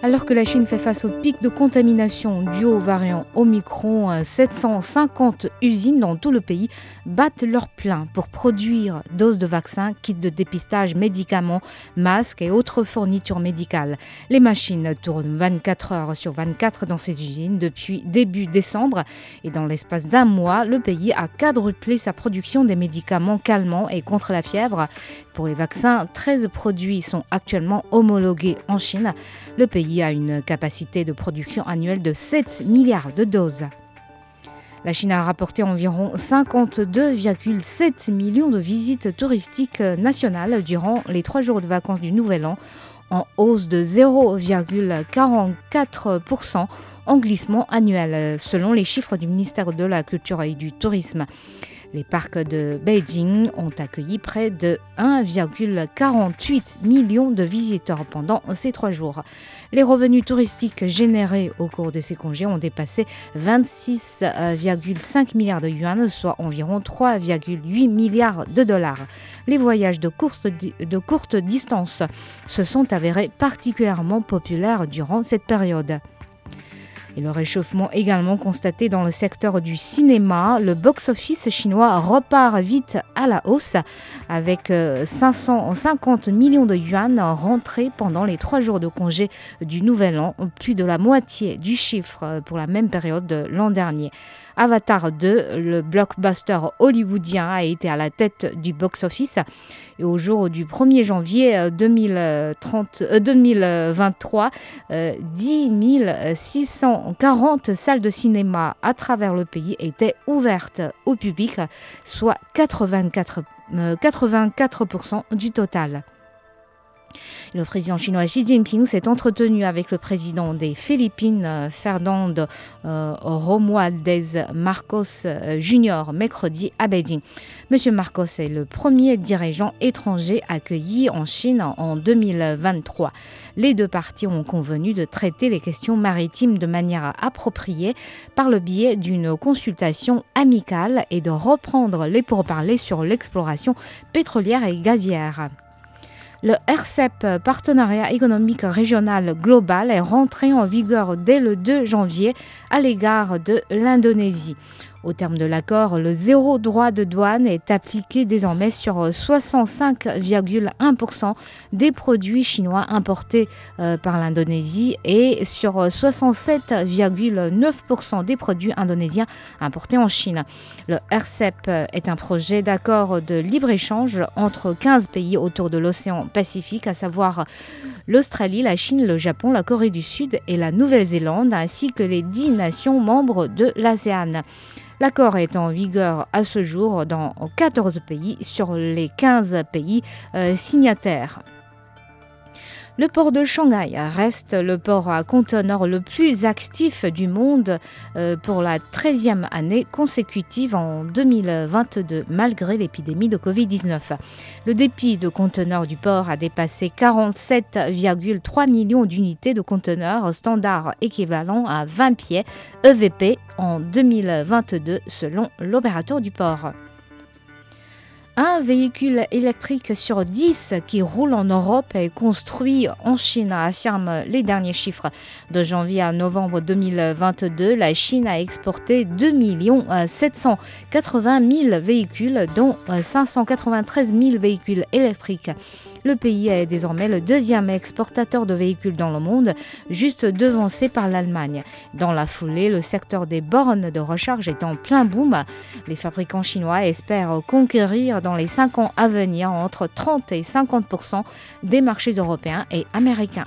Alors que la Chine fait face au pic de contamination dû au variant Omicron, euh, 750 usines dans tout le pays battent leur plein pour produire doses de vaccins, kits de dépistage, médicaments, masques et autres fournitures médicales. Les machines tournent 24 heures sur 24 dans ces usines depuis début décembre et dans l'espace d'un mois, le pays a quadruplé sa production des médicaments calmants et contre la fièvre. Pour les vaccins, 13 produits sont actuellement homologués en Chine. Le pays a une capacité de production annuelle de 7 milliards de doses. La Chine a rapporté environ 52,7 millions de visites touristiques nationales durant les trois jours de vacances du Nouvel An, en hausse de 0,44% en glissement annuel, selon les chiffres du ministère de la Culture et du Tourisme. Les parcs de Beijing ont accueilli près de 1,48 million de visiteurs pendant ces trois jours. Les revenus touristiques générés au cours de ces congés ont dépassé 26,5 milliards de yuan, soit environ 3,8 milliards de dollars. Les voyages de courte, de courte distance se sont avérés particulièrement populaires durant cette période. Et le réchauffement également constaté dans le secteur du cinéma. Le box-office chinois repart vite à la hausse avec 550 millions de yuan rentrés pendant les trois jours de congé du Nouvel An, plus de la moitié du chiffre pour la même période de l'an dernier. Avatar 2, le blockbuster hollywoodien, a été à la tête du box-office. Et au jour du 1er janvier 2030, euh, 2023, euh, 10 640 salles de cinéma à travers le pays étaient ouvertes au public, soit 84, euh, 84% du total. Le président chinois Xi Jinping s'est entretenu avec le président des Philippines, Fernando euh, Romualdez Marcos euh, Jr. mercredi à Beijing. Monsieur Marcos est le premier dirigeant étranger accueilli en Chine en 2023. Les deux parties ont convenu de traiter les questions maritimes de manière appropriée par le biais d'une consultation amicale et de reprendre les pourparlers sur l'exploration pétrolière et gazière. Le RCEP, Partenariat économique régional global, est rentré en vigueur dès le 2 janvier à l'égard de l'Indonésie. Au terme de l'accord, le zéro droit de douane est appliqué désormais sur 65,1% des produits chinois importés euh, par l'Indonésie et sur 67,9% des produits indonésiens importés en Chine. Le RCEP est un projet d'accord de libre-échange entre 15 pays autour de l'océan Pacifique, à savoir l'Australie, la Chine, le Japon, la Corée du Sud et la Nouvelle-Zélande, ainsi que les 10 nations membres de l'ASEAN. L'accord est en vigueur à ce jour dans 14 pays sur les 15 pays euh, signataires. Le port de Shanghai reste le port à conteneurs le plus actif du monde euh, pour la 13e année consécutive en 2022, malgré l'épidémie de Covid-19. Le dépit de conteneurs du port a dépassé 47,3 millions d'unités de conteneurs standards équivalents à 20 pieds EVP en 2022, selon l'opérateur du port. Un véhicule électrique sur 10 qui roule en Europe est construit en Chine, affirment les derniers chiffres. De janvier à novembre 2022, la Chine a exporté 2 780 000 véhicules, dont 593 000 véhicules électriques. Le pays est désormais le deuxième exportateur de véhicules dans le monde, juste devancé par l'Allemagne. Dans la foulée, le secteur des bornes de recharge est en plein boom. Les fabricants chinois espèrent conquérir dans les cinq ans à venir entre 30 et 50% des marchés européens et américains.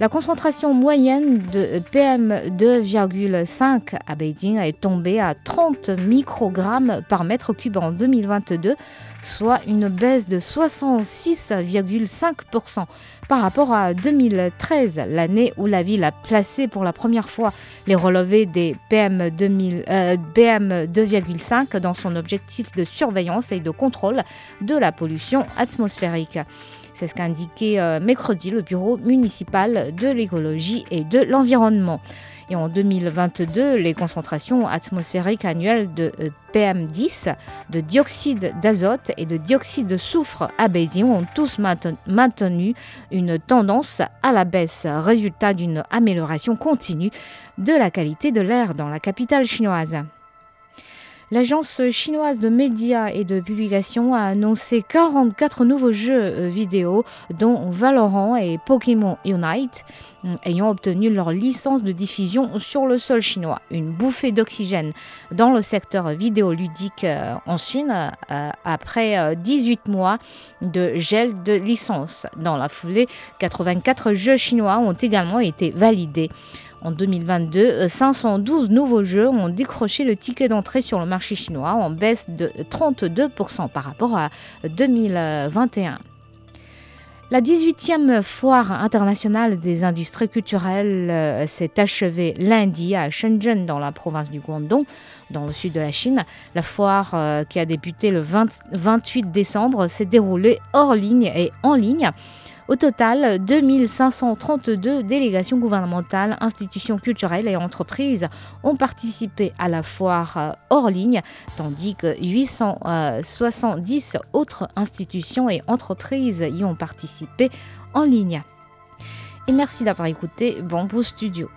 La concentration moyenne de PM2,5 à Beijing est tombée à 30 microgrammes par mètre cube en 2022, soit une baisse de 66,5% par rapport à 2013, l'année où la ville a placé pour la première fois les relevés des PM, 2000, PM 2,5 dans son objectif de surveillance et de contrôle de la pollution atmosphérique. C'est ce qu'a indiqué euh, mercredi le bureau municipal de l'écologie et de l'environnement. Et en 2022, les concentrations atmosphériques annuelles de euh, PM10, de dioxyde d'azote et de dioxyde de soufre à Beijing ont tous maintenu une tendance à la baisse, résultat d'une amélioration continue de la qualité de l'air dans la capitale chinoise. L'agence chinoise de médias et de publication a annoncé 44 nouveaux jeux euh, vidéo, dont Valorant et Pokémon Unite, euh, ayant obtenu leur licence de diffusion sur le sol chinois. Une bouffée d'oxygène dans le secteur vidéoludique euh, en Chine après 18 mois de gel de licence. Dans la foulée, 84 jeux chinois ont également été validés. En 2022, 512 nouveaux jeux ont décroché le ticket d'entrée sur le marché chinois en baisse de 32% par rapport à 2021. La 18e foire internationale des industries culturelles euh, s'est achevée lundi à Shenzhen dans la province du Guangdong, dans le sud de la Chine. La foire euh, qui a débuté le 28 décembre s'est déroulée hors ligne et en ligne. Au total, 2532 délégations gouvernementales, institutions culturelles et entreprises ont participé à la foire euh, hors ligne, tandis que 870 euh, autres institutions et entreprises y ont participé en ligne. Et merci d'avoir écouté Bamboo Studio.